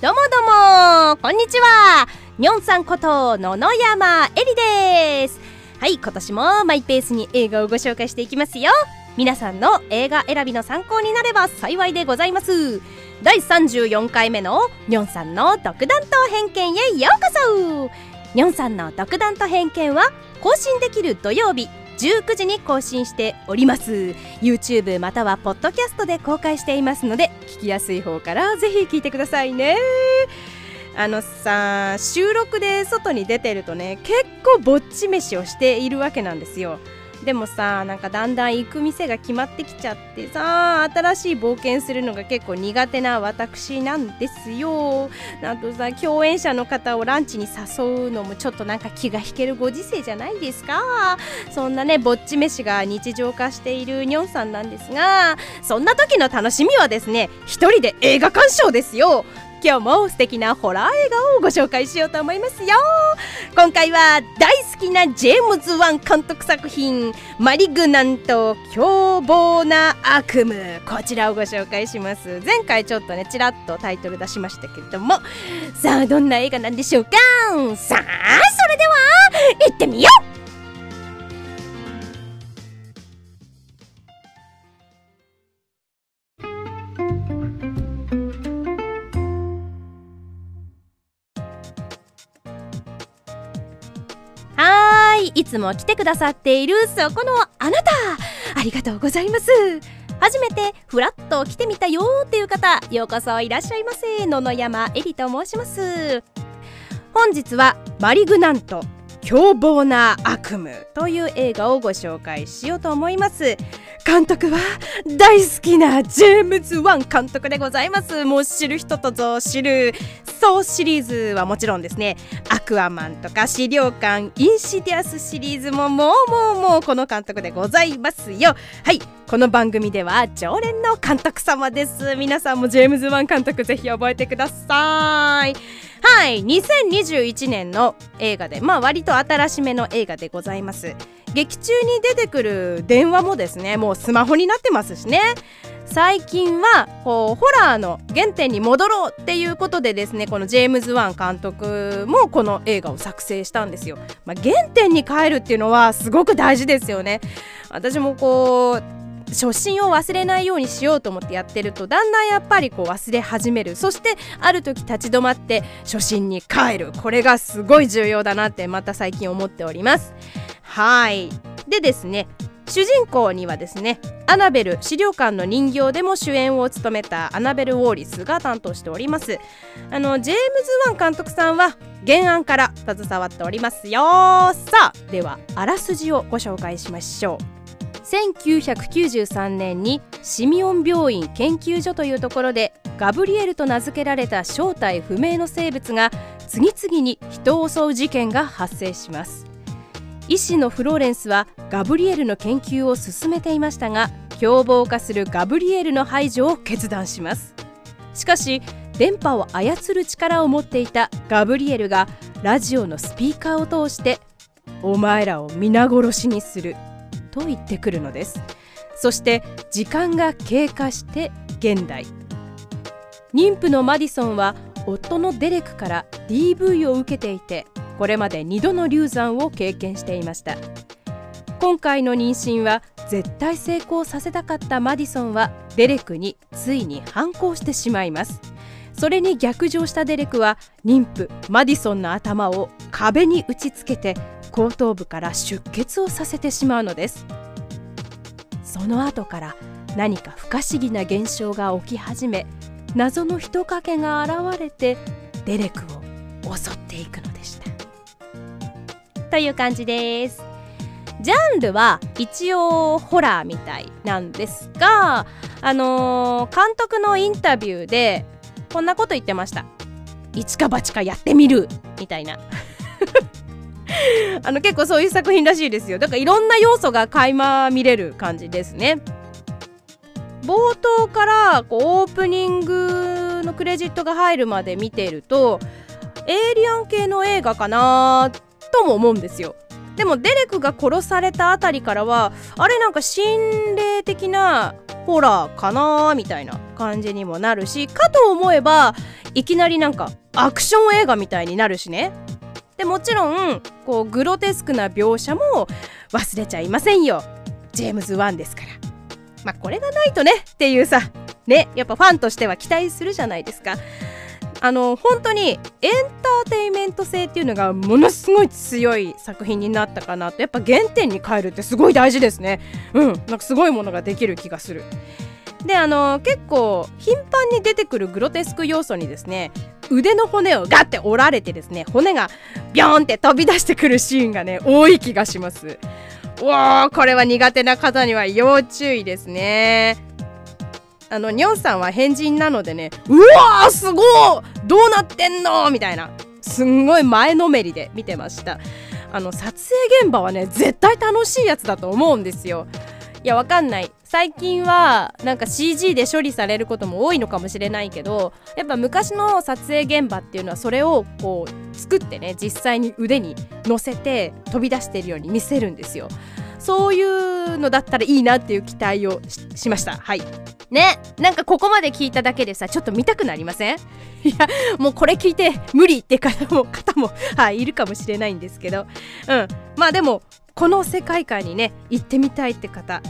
どうもどうもこんにちは。にょんさんこと野々山えりです。はい今年もマイペースに映画をご紹介していきますよ。皆さんの映画選びの参考になれば幸いでございます。第34回目のにょんさんの独断と偏見へようこそ。にょんさんの独断と偏見は更新できる土曜日19時に更新しております。YouTube またはポッドキャストで公開していますので聞きやすい方からぜひ聞いてくださいね。あのさ収録で外に出てるとね結構ぼっち飯をしているわけなんですよ。でもさなんかだんだん行く店が決まってきちゃってさ新しい冒険するのが結構苦手な私なんですよ。なんとさ共演者の方をランチに誘うのもちょっとなんか気が引けるご時世じゃないですか。そんなねぼっち飯が日常化しているニョンさんなんですがそんな時の楽しみはですね一人で映画鑑賞ですよ。今日も素敵なホラー映画をご紹介しようと思いますよ。今回は大好きなジェームズ・ワン監督作品「マリグナント凶暴な悪夢」こちらをご紹介します。前回ちょっとねちらっとタイトル出しましたけれどもさあどんな映画なんでしょうか？さあそれでは行ってみよう！いつも来てくださっているそこのあなた。ありがとうございます。初めてフラッと来てみたよっていう方ようこそいらっしゃいませ。野々山えりと申します。本日はマリグナント凶暴な悪夢という映画をご紹介しようと思います。監督は大好きなジェームズ・ワン監督でございます。もう知る人とぞ知る。そうシリーズはもちろんですね。アクアマンとか死霊館インシディアスシリーズももうもうもうこの監督でございますよ。はいこの番組では常連の監督様です。皆さんもジェームズ・ワン監督ぜひ覚えてください。はい2021年の映画でまあ割と新しめの映画でございます。劇中に出てくる電話もですねもうスマホになってますしね。最近はこうホラーの原点に戻ろうっていうことでですねこのジェームズ・ワン監督もこの映画を作成したんですよ、まあ、原点に帰るっていうのはすごく大事ですよね。私もこう初心を忘れないようにしようと思ってやってるとだんだんやっぱりこう忘れ始める。そしてある時立ち止まって初心に帰る。これがすごい重要だなってまた最近思っております。はい。でですね主人公にはですねアナベル資料館の人形でも主演を務めたアナベル・ウォーリスが担当しております。あのジェームズ・ワン監督さんは原案から携わっておりますよさあではあらすじをご紹介しましょう。1993年にシミオン病院研究所というところでガブリエルと名付けられた正体不明の生物が次々に人を襲う事件が発生します。医師のフローレンスはガブリエルの研究を進めていましたが凶暴化するガブリエルの排除を決断します。しかし電波を操る力を持っていたガブリエルがラジオのスピーカーを通して「お前らを皆殺しにする」と言ってくるのです。そして時間が経過して現代。妊婦のマディソンは夫のデレクから DV を受けていてこれまで2度の流産を経験していました。今回の妊娠は絶対成功させたかったマディソンはデレクについに反抗してしまいます。それに逆上したデレクは妊婦マディソンの頭を壁に打ちつけて後頭部から出血をさせてしまうのです。その後から何か不可思議な現象が起き始め謎の人影が現れてデレクを襲っていくの。という感じです。ジャンルは一応ホラーみたいなんですがあのー、監督のインタビューでこんなこと言ってました一か八かやってみるみたいな。あの結構そういう作品らしいですよ。だからいろんな要素が垣間見れる感じですね。冒頭からこうオープニングのクレジットが入るまで見ているとエイリアン系の映画かなとも思うんですよ。でもデレクが殺されたあたりからはあれなんか心霊的なホラーかなーみたいな感じにもなるしかと思えばいきなりなんかアクション映画みたいになるしね。でもちろんこうグロテスクな描写も忘れちゃいませんよ。ジェームズ・ワンですから。まあこれがないとねっていうさ。ね。やっぱファンとしては期待するじゃないですか。あの本当にエンターテインメント性っていうのがものすごい強い作品になったかなとやっぱ原点に変えるってすごい大事ですね。うんなんかすごいものができる気がする。であの結構頻繁に出てくるグロテスク要素にですね腕の骨をガッて折られてですね骨がビョーンって飛び出してくるシーンがね多い気がします。わーこれは苦手な方には要注意ですね。あのニョンさんは変人なのでねうわーすごいどうなってんのみたいなすんごい前のめりで見てました。あの撮影現場はね絶対楽しいやつだと思うんですよ。いやわかんない。最近はなんか CG で処理されることも多いのかもしれないけどやっぱ昔の撮影現場っていうのはそれをこう作ってね実際に腕に乗せて飛び出してるように見せるんですよ。そういうのだったらいいなっていう期待をしました。はい。ね。なんかここまで聞いただけでさちょっと見たくなりません？いやもうこれ聞いて無理って方も方も、はい、いるかもしれないんですけど。うん。まあでもこの世界観にね行ってみたいって方あ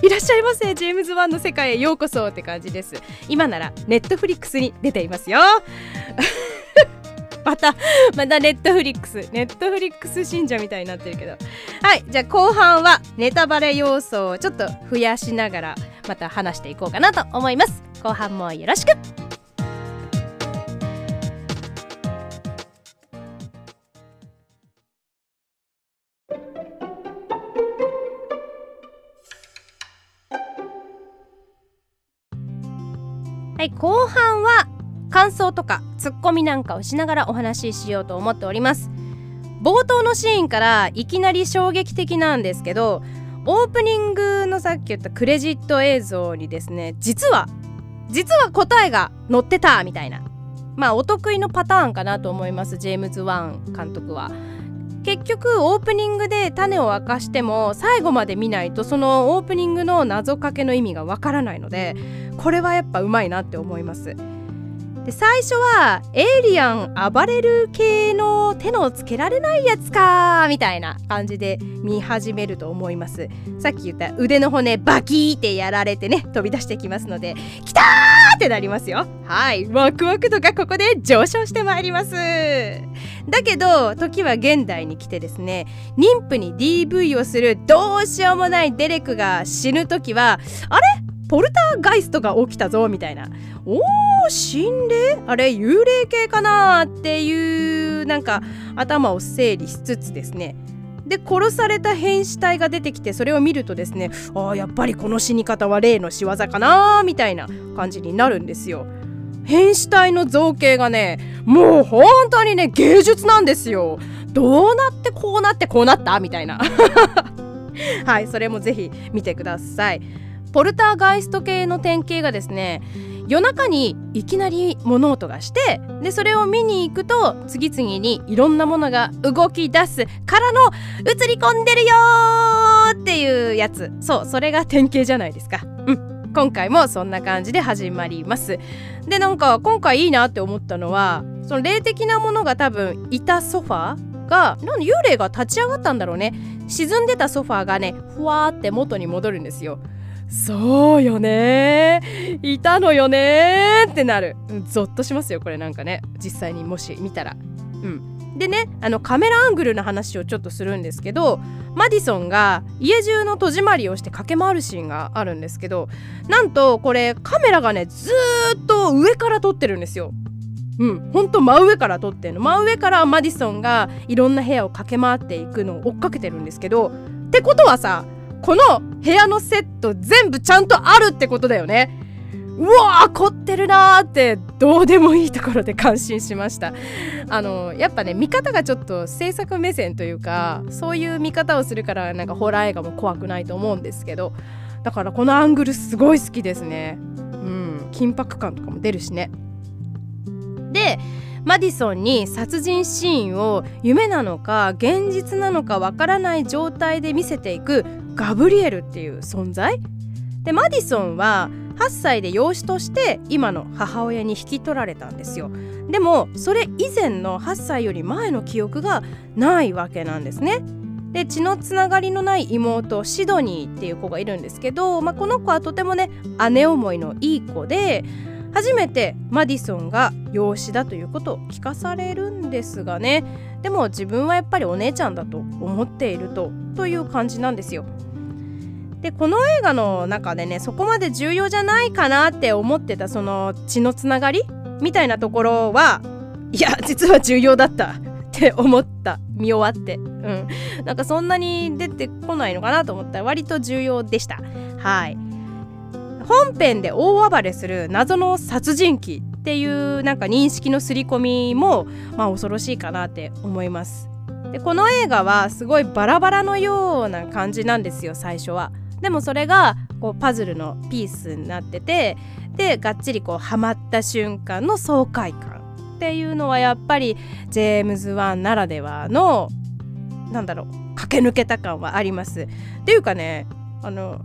いらっしゃいませ。ジェームズ・ワンの世界へようこそって感じです。今ならネットフリックスに出ていますよ またまたネットフリックスネットフリックス信者みたいになってるけど。はいじゃあ後半はネタバレ要素をちょっと増やしながらまた話していこうかなと思います。後半もよろしく。はい後半は感想とかツッコミなんかをしながらお話ししようと思っております。冒頭のシーンからいきなり衝撃的なんですけどオープニングのさっき言ったクレジット映像にですね実は実は答えが載ってたみたいな。まあお得意のパターンかなと思いますジェームズ・ワン監督は。結局オープニングで種を明かしても最後まで見ないとそのオープニングの謎かけの意味がわからないのでこれはやっぱうまいなって思います。で最初はエイリアン暴れる系の手のつけられないやつかみたいな感じで見始めると思います。さっき言った腕の骨バキーってやられてね飛び出してきますのできたーってなりますよ。はい。ワクワク度がここで上昇してまいります。だけど時は現代に来てですね妊婦に DV をするどうしようもないデレクが死ぬ時はあれ？ポルターガイストが起きたぞみたいな。おー心霊？あれ幽霊系かな？っていうなんか頭を整理しつつですね。で殺された変死体が出てきてそれを見るとですねああやっぱりこの死に方は霊の仕業かなみたいな感じになるんですよ。変死体の造形がねもう本当にね芸術なんですよ。どうなってこうなってこうなった？みたいな。はいそれもぜひ見てください。ポルターガイスト系の典型がですね夜中にいきなり物音がしてでそれを見に行くと次々にいろんなものが動き出す。からの映り込んでるよっていうやつ。そうそれが典型じゃないですか。うん。今回もそんな感じで始まります。でなんか今回いいなって思ったのはその霊的なものが多分いたソファーがなん幽霊が立ち上がったんだろうね。沈んでたソファーがねふわーって元に戻るんですよ。そうよね。いたのよね。ってなる。ゾッとしますよこれ。なんかね。実際にもし見たら。うん。でねあのカメラアングルの話をちょっとするんですけどマディソンが家中の戸締まりをして駆け回るシーンがあるんですけどなんとこれカメラがねずっと上から撮ってるんですよ。うん、ほんと真上から撮ってんの。真上からマディソンがいろんな部屋を駆け回っていくのを追っかけてるんですけどってことはさこの部屋のセット全部ちゃんとあるってことだよね。うわー凝ってるなーってどうでもいいところで感心しました。あのやっぱね見方がちょっと制作目線というかそういう見方をするからなんかホラー映画も怖くないと思うんですけどだからこのアングルすごい好きですね。うん緊迫感とかも出るしね。でマディソンに殺人シーンを夢なのか現実なのかわからない状態で見せていくガブリエルっていう存在。でマディソンは8歳で養子として今の母親に引き取られたんですよ。でもそれ以前の8歳より前の記憶がないわけなんですね。で血のつながりのない妹シドニーっていう子がいるんですけど、まあ、この子はとてもね姉思いのいい子で初めてマディソンが養子だということを聞かされるんですがね。でも自分はやっぱりお姉ちゃんだと思っているとという感じなんですよ。でこの映画の中でねそこまで重要じゃないかなって思ってたその血のつながりみたいなところはいや実は重要だったって思った。見終わって。うん。なんかそんなに出てこないのかなと思った。ら割と重要でした。はい。本編で大暴れする謎の殺人鬼っていうなんか認識の刷り込みもまあ恐ろしいかなって思います。でこの映画はすごいバラバラのような感じなんですよ最初は。でもそれがこうパズルのピースになっててでがっちりこうはまった瞬間の爽快感っていうのはやっぱりジェームズ・ワンならではのなんだろう駆け抜けた感はあります。っていうかねあの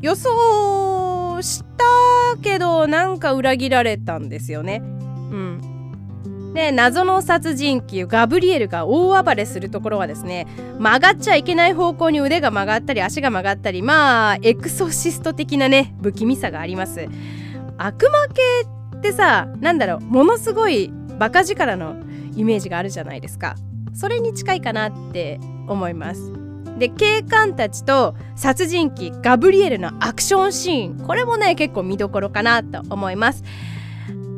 予想したけどなんか裏切られたんですよね。うんで謎の殺人鬼ガブリエルが大暴れするところはですね曲がっちゃいけない方向に腕が曲がったり足が曲がったりまあエクソシスト的なね不気味さがあります。悪魔系ってさなんだろうものすごいバカ力のイメージがあるじゃないですか。それに近いかなって思います。で警官たちと殺人鬼ガブリエルのアクションシーンこれもね結構見どころかなと思います。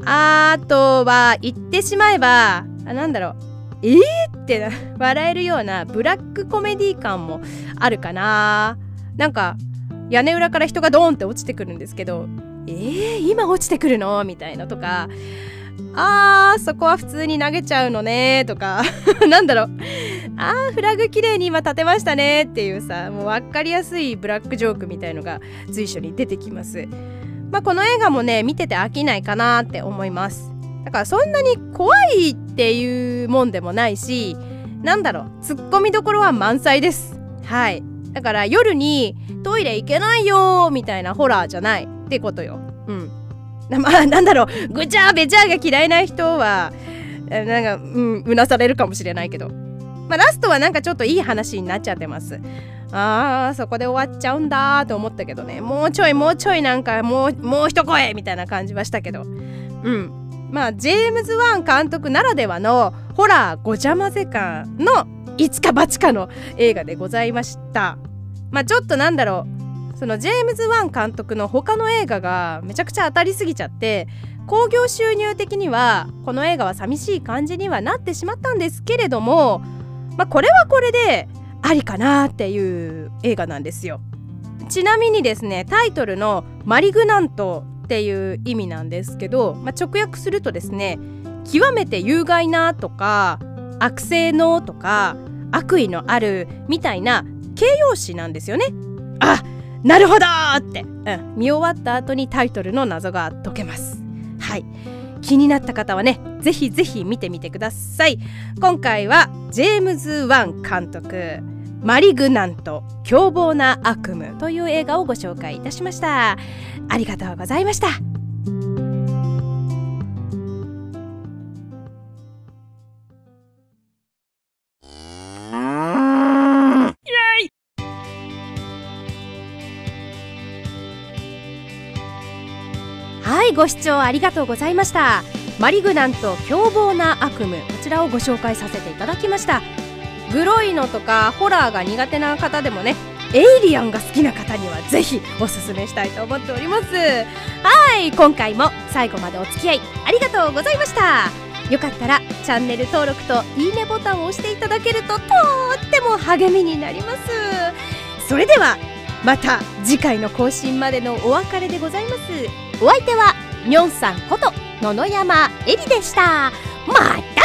あとは言ってしまえばあなんだろう。えーって笑えるようなブラックコメディ感もあるかな。なんか屋根裏から人がドーンって落ちてくるんですけどえー、今落ちてくるの？みたいなとか。あーそこは普通に投げちゃうのねとか。なんだろう。あーフラグ綺麗に今立てましたねっていうさもう分かりやすいブラックジョークみたいのが随所に出てきます。まあ、この映画もね見てて飽きないかなって思います。だからそんなに怖いっていうもんでもないしなんだろうツッコミどころは満載です。はい。だから夜にトイレ行けないよみたいなホラーじゃないってことよ。うん。まあなんだろうぐちゃべちゃが嫌いな人はなんかうんうなされるかもしれないけど。まあラストはなんかちょっといい話になっちゃってます。あーそこで終わっちゃうんだと思ったけどね。もうちょいもうちょいなんかもうもう一声みたいな感じはしたけど。うん。まあジェームズ・ワン監督ならではのホラーごちゃ混ぜ感の一か八かの映画でございました。まあちょっとなんだろう。そのジェームズ・ワン監督の他の映画がめちゃくちゃ当たりすぎちゃって興行収入的にはこの映画は寂しい感じにはなってしまったんですけれどもまあこれはこれでありかなっていう映画なんですよ。ちなみにですねタイトルの「マリグナント」っていう意味なんですけど、まあ、直訳するとですね極めて有害なとか悪性のとか悪意のあるみたいな形容詞なんですよね。あなるほどって、うん、見終わった後にタイトルの謎が解けます。はい。気になった方はねぜひぜひ見てみてください。今回はジェームズ・ワン監督マリグナント凶暴な悪夢という映画をご紹介いたしました。ありがとうございました。ご視聴ありがとうございました。マリグナント凶暴な悪夢。こちらをご紹介させていただきました。グロいのとかホラーが苦手な方でもねエイリアンが好きな方にはぜひおすすめしたいと思っております。はい今回も最後までお付き合いありがとうございました。よかったらチャンネル登録といいねボタンを押していただけるととっても励みになります。それではまた次回の更新までのお別れでございます。お相手はにょんさんこと野々山えりでした。ま